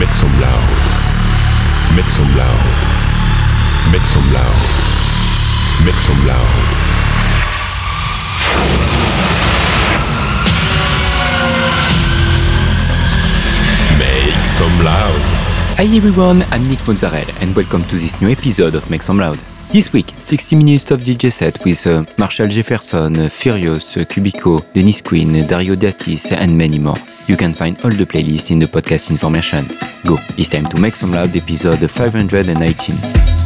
Make some loud. Make some loud. Make some loud. Make some loud. Make some loud. Hi everyone, I'm Nick Mozzarella and welcome to this new episode of Make Some Loud. This week, 60 minutes of DJ set with uh, Marshall Jefferson, uh, Furious, uh, Cubico, Dennis Quinn, Dario Datis and many more. You can find all the playlists in the podcast information. Go, it's time to Make Some Loud episode 519.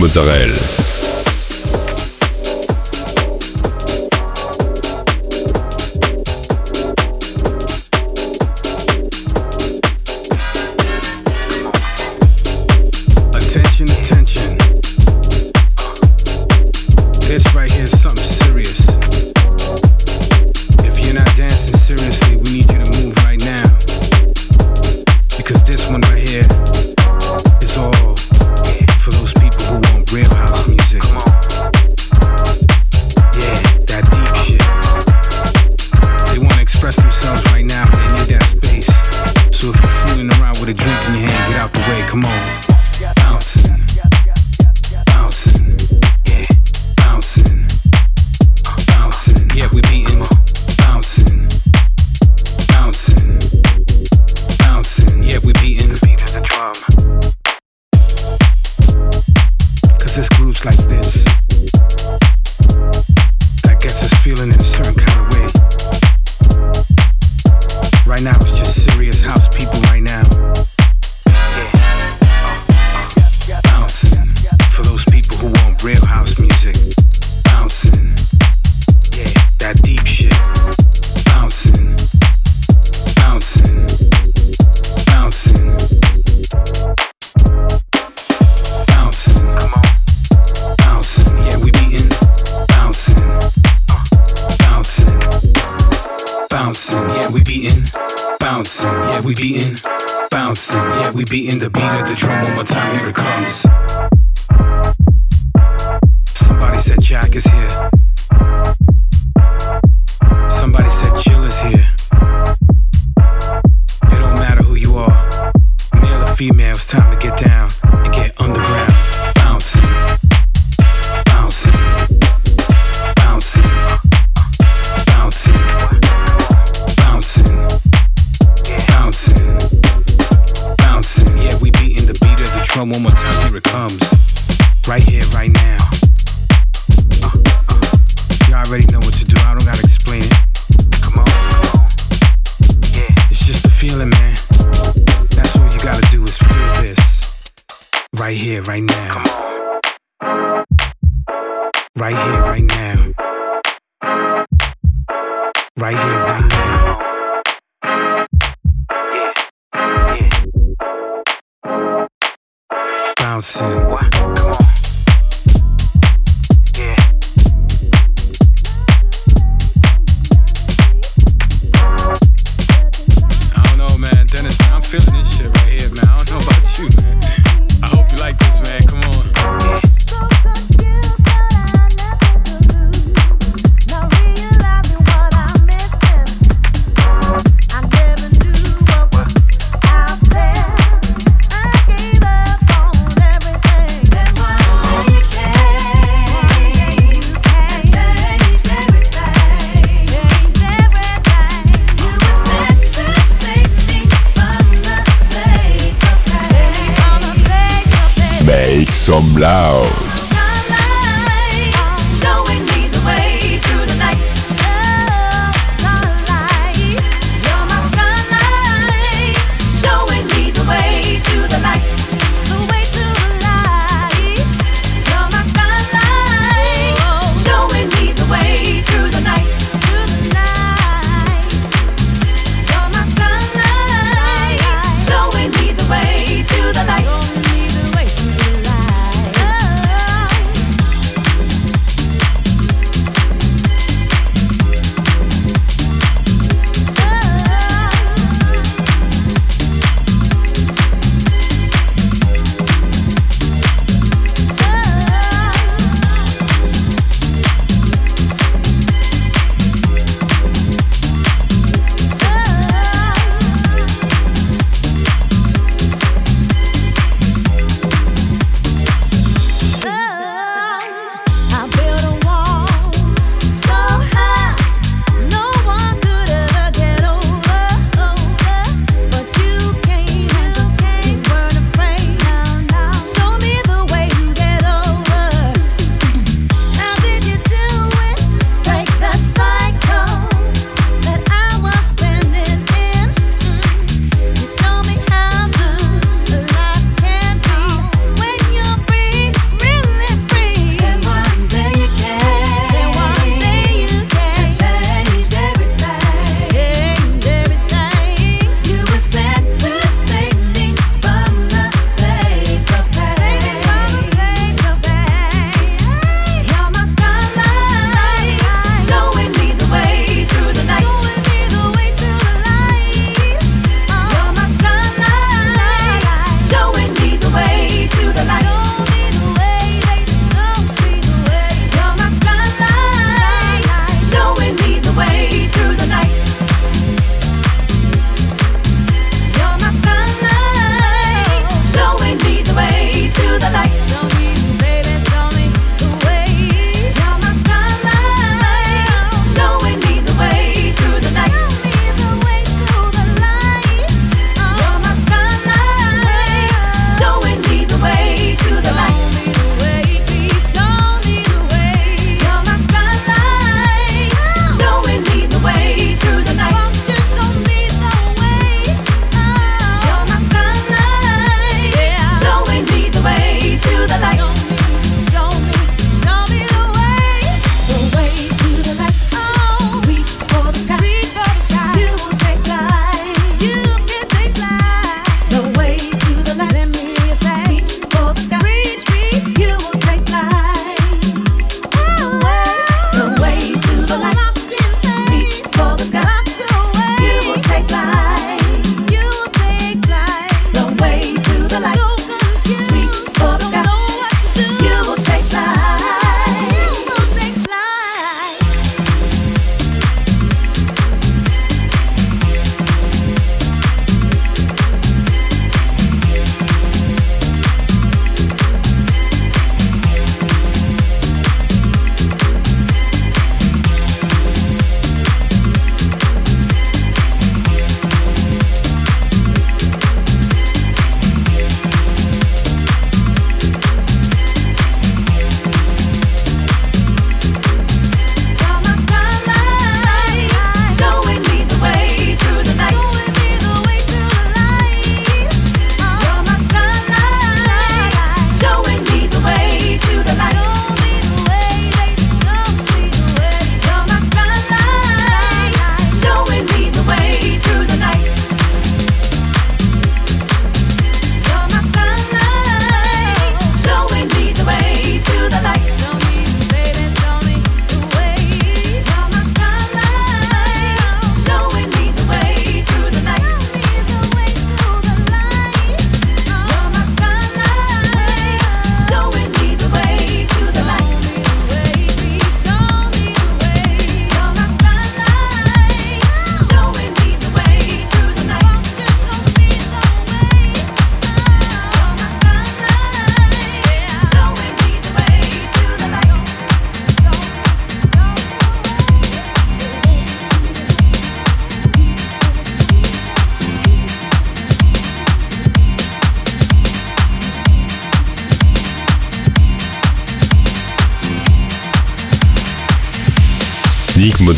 Mozzarella. beating the beat of the drum one more time. Here it comes. Somebody said Jack is here. Somebody said Jill is here. It don't matter who you are, male or female, it's time to get down.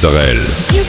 Mozzarella.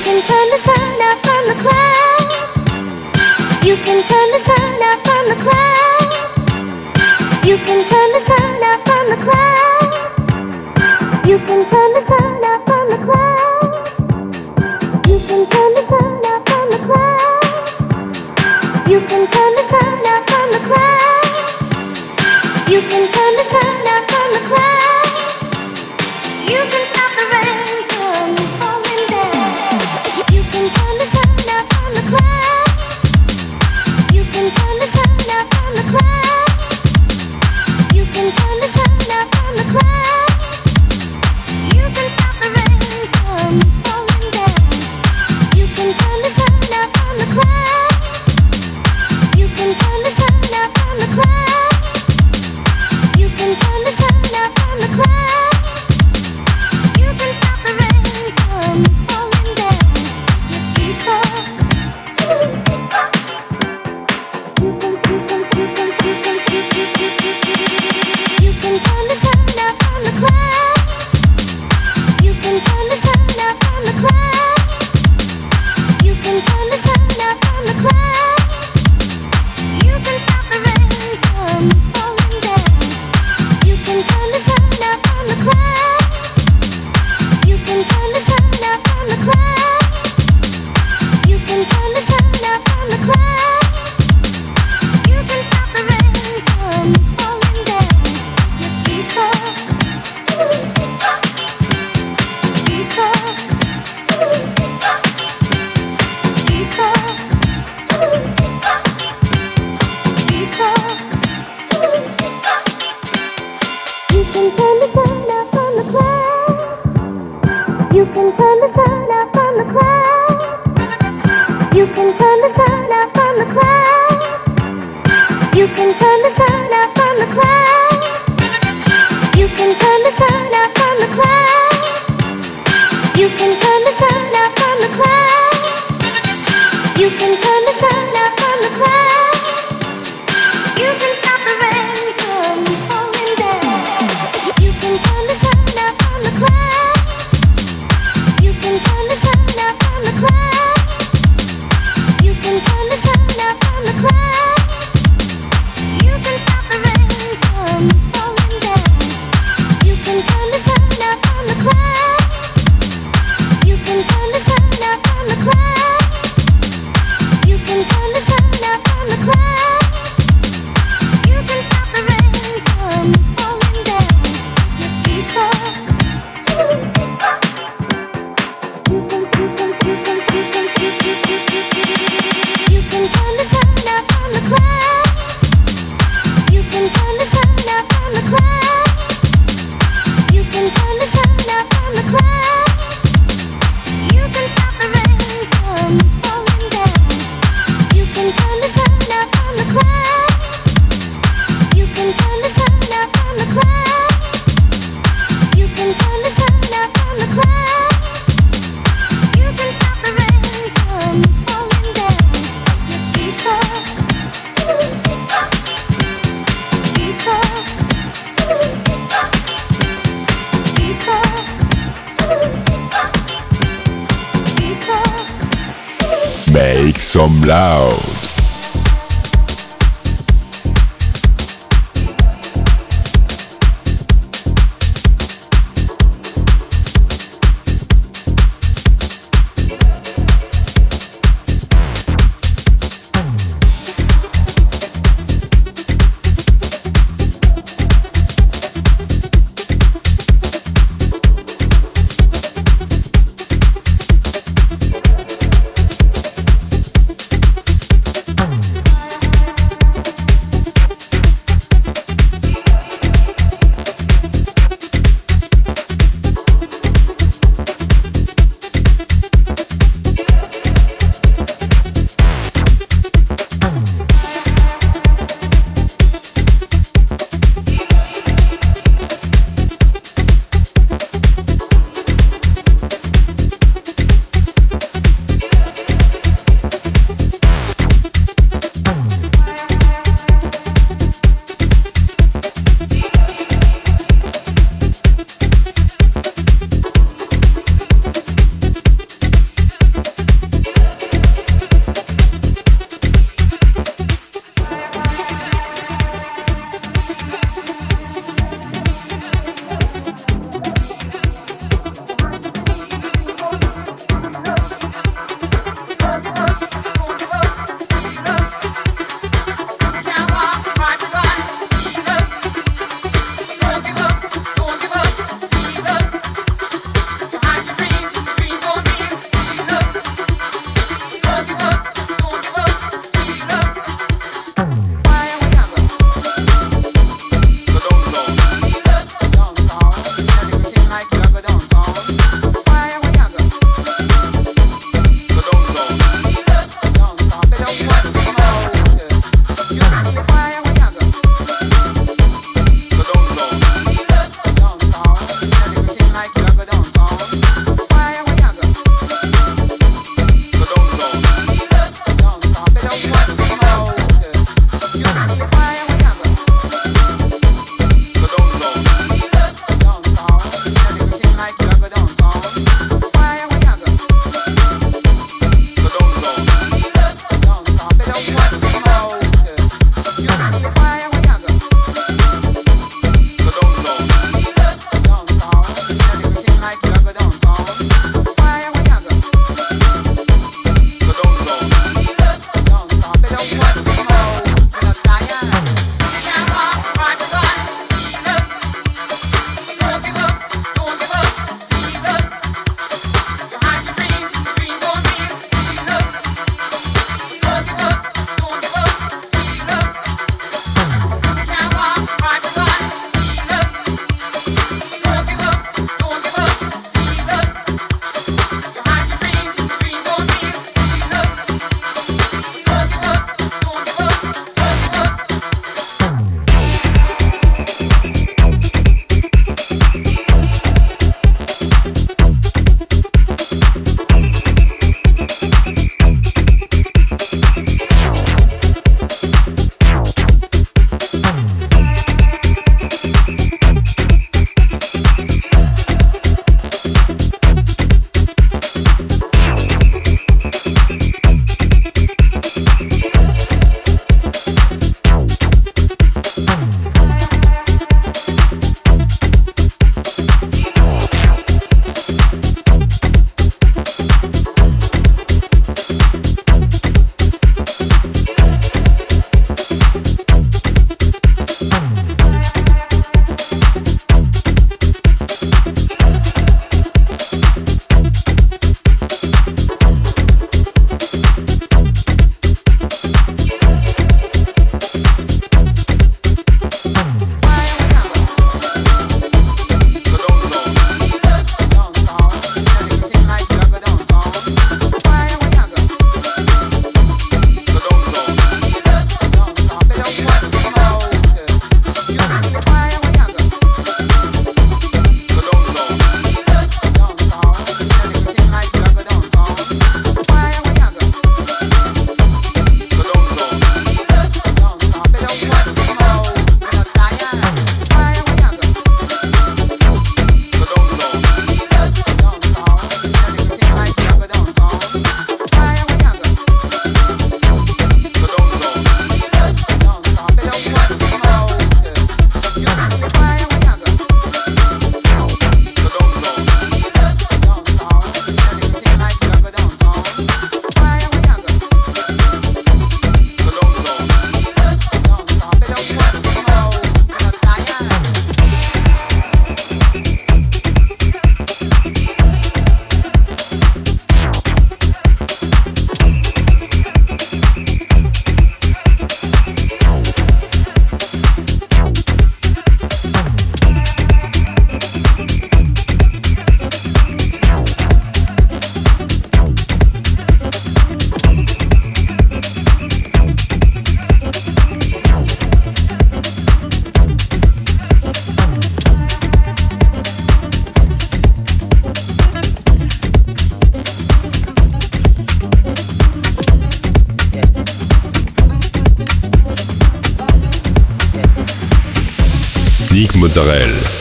Israël.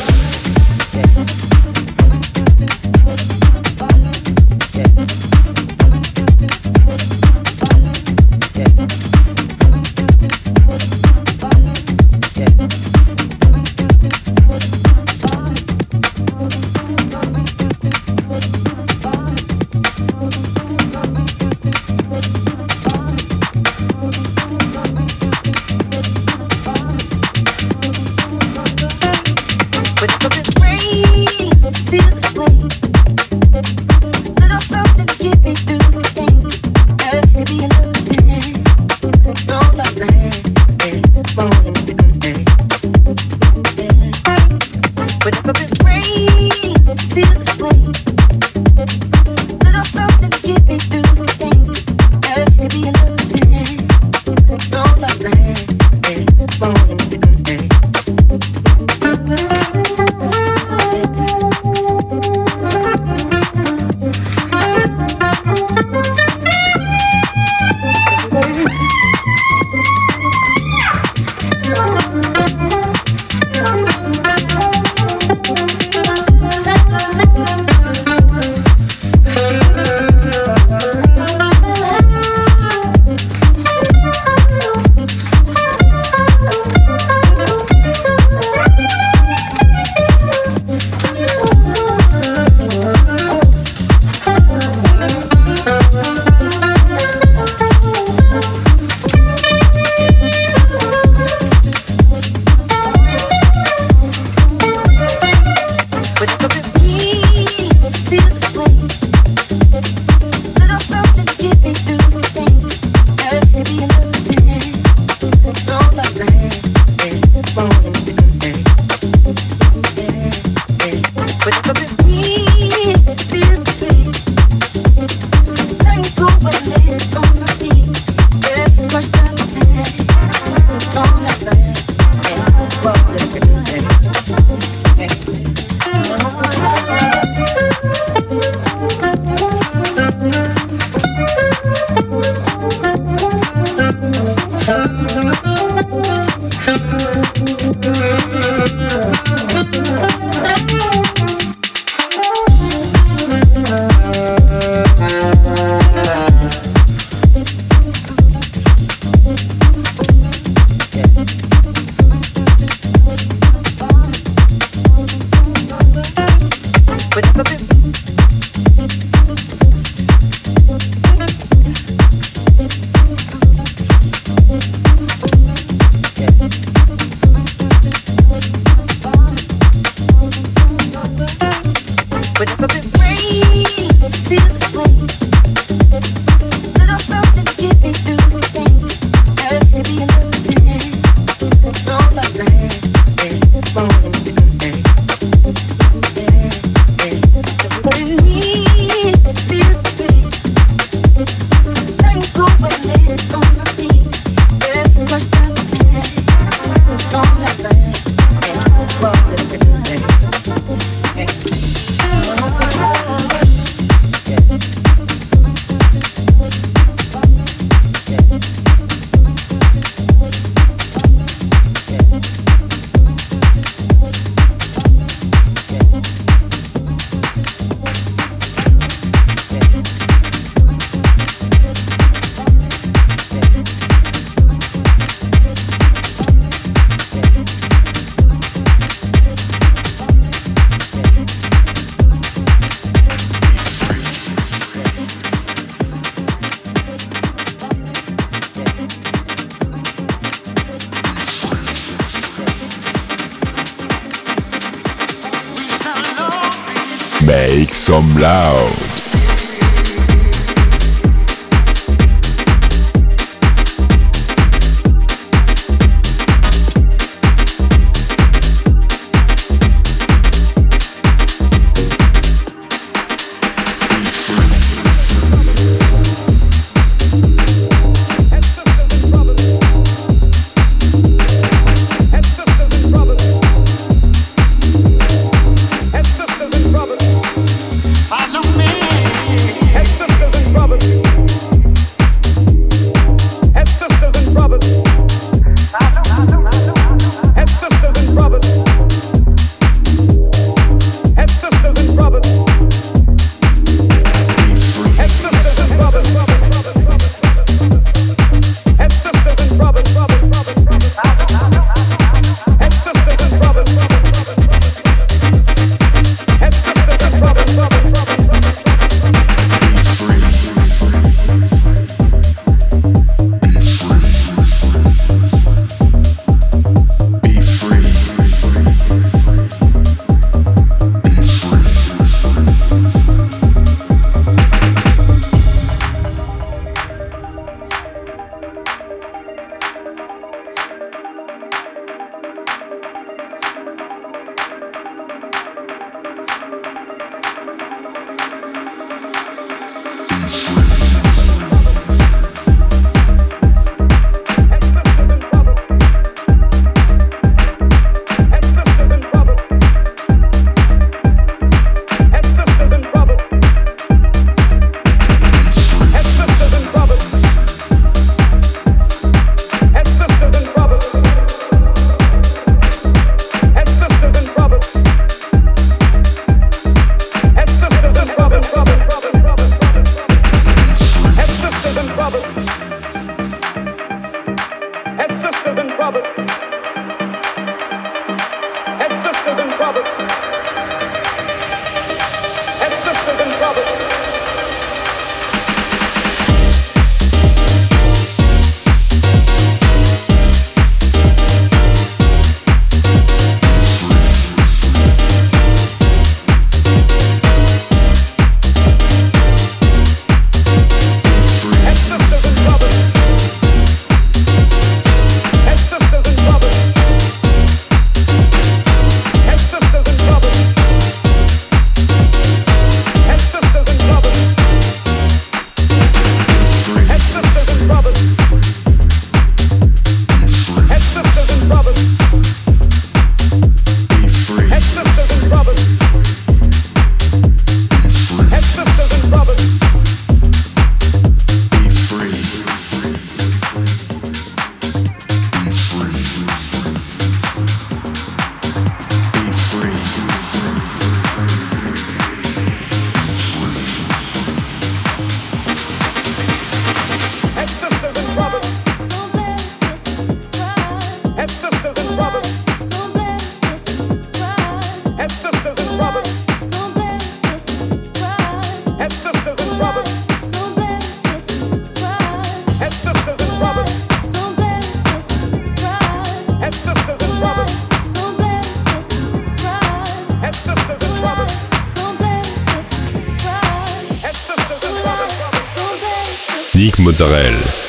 Mozzarella. Mozzarella.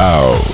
Ciao.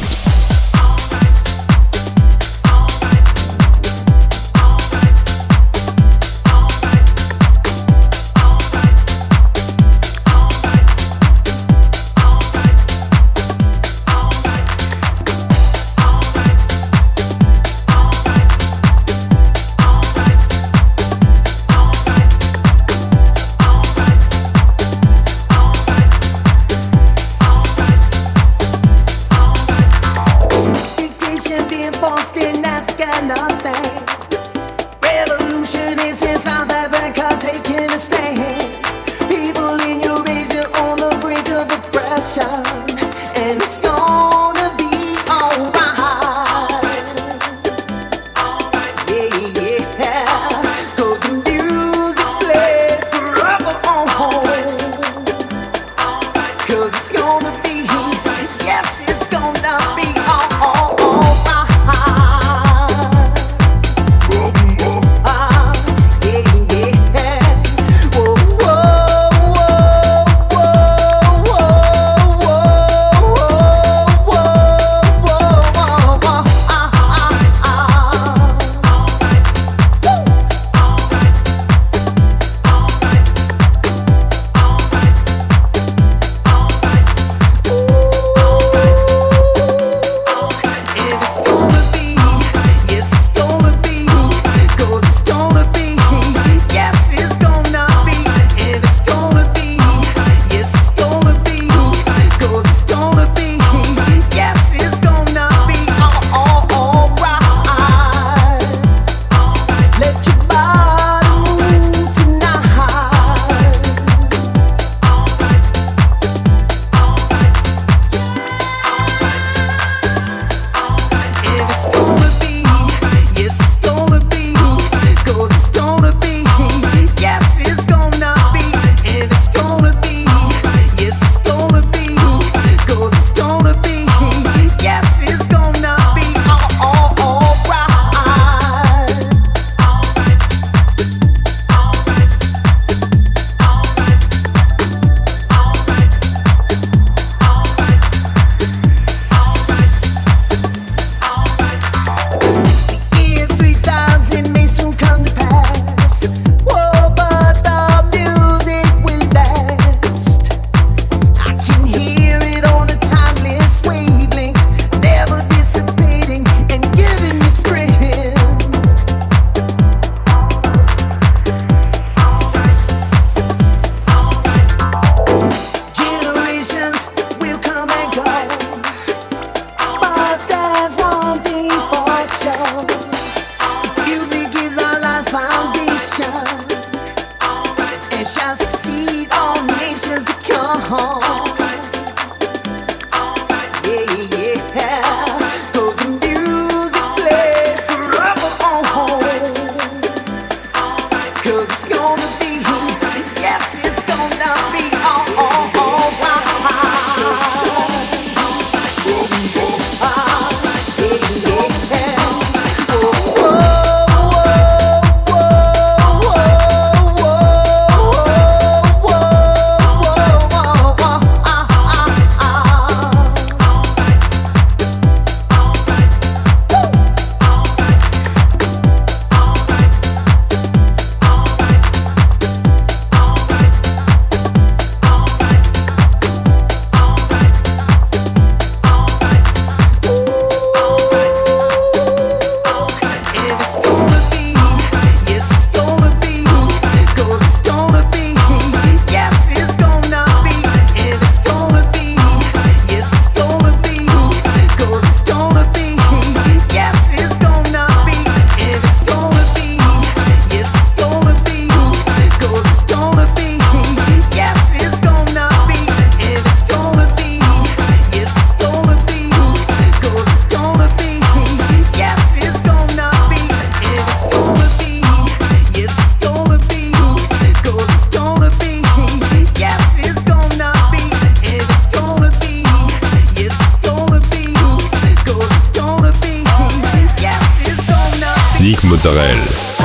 Mozzarella.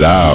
bla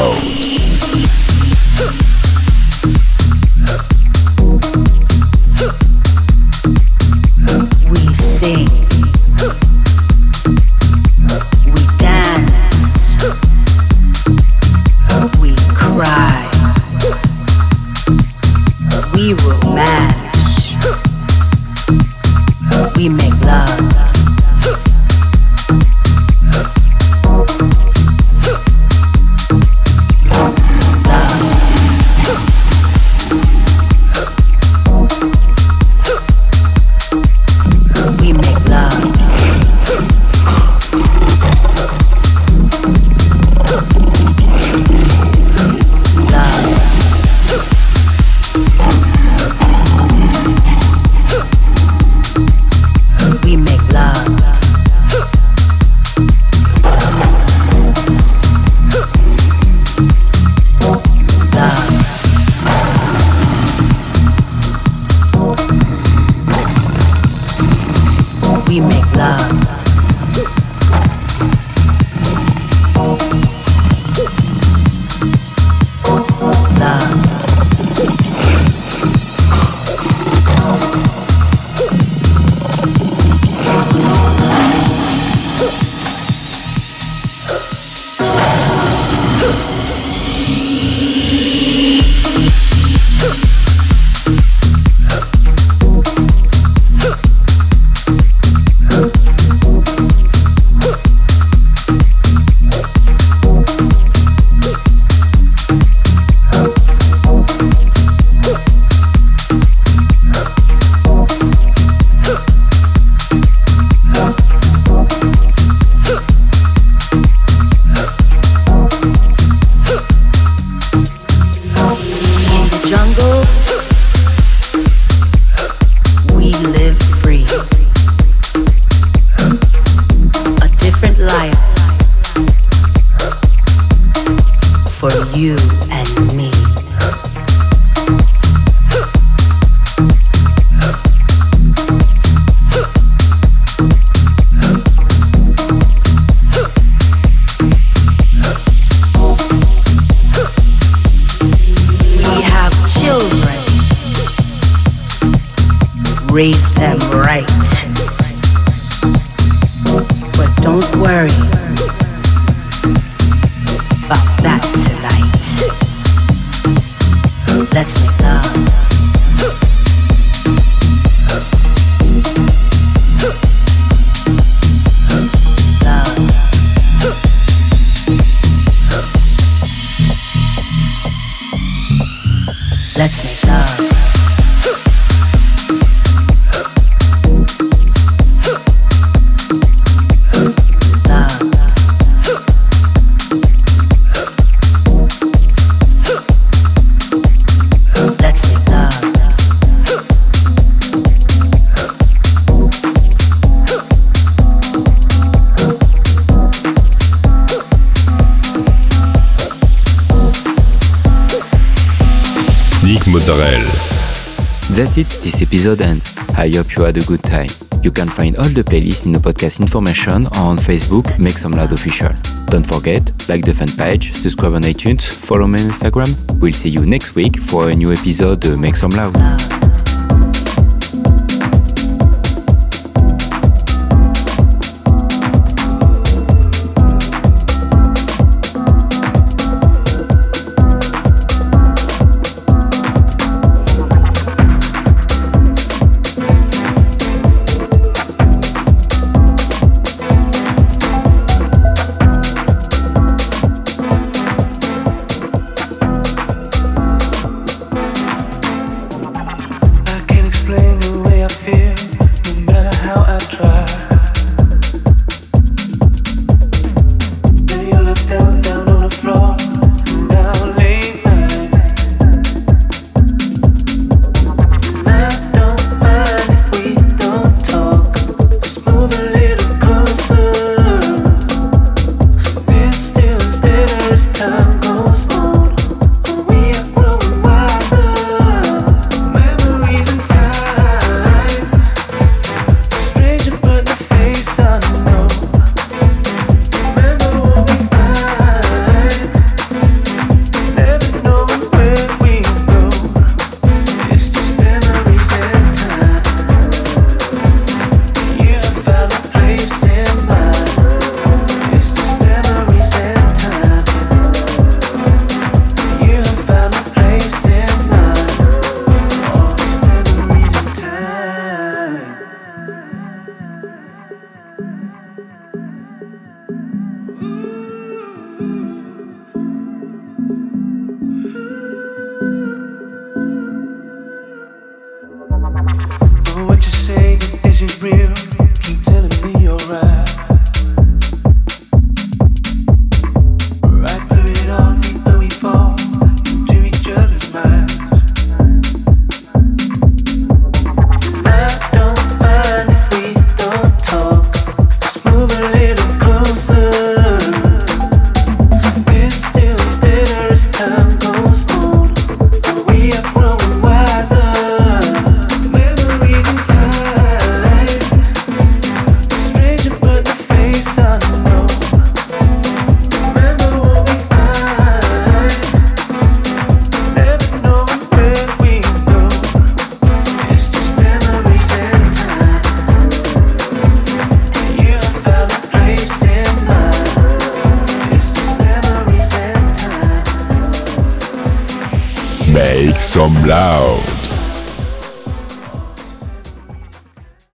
episode end. I hope you had a good time. You can find all the playlists in the podcast information on Facebook, Make Some Loud Official. Don't forget, like the fan page, subscribe on iTunes, follow me on Instagram. We'll see you next week for a new episode of Make Some Loud.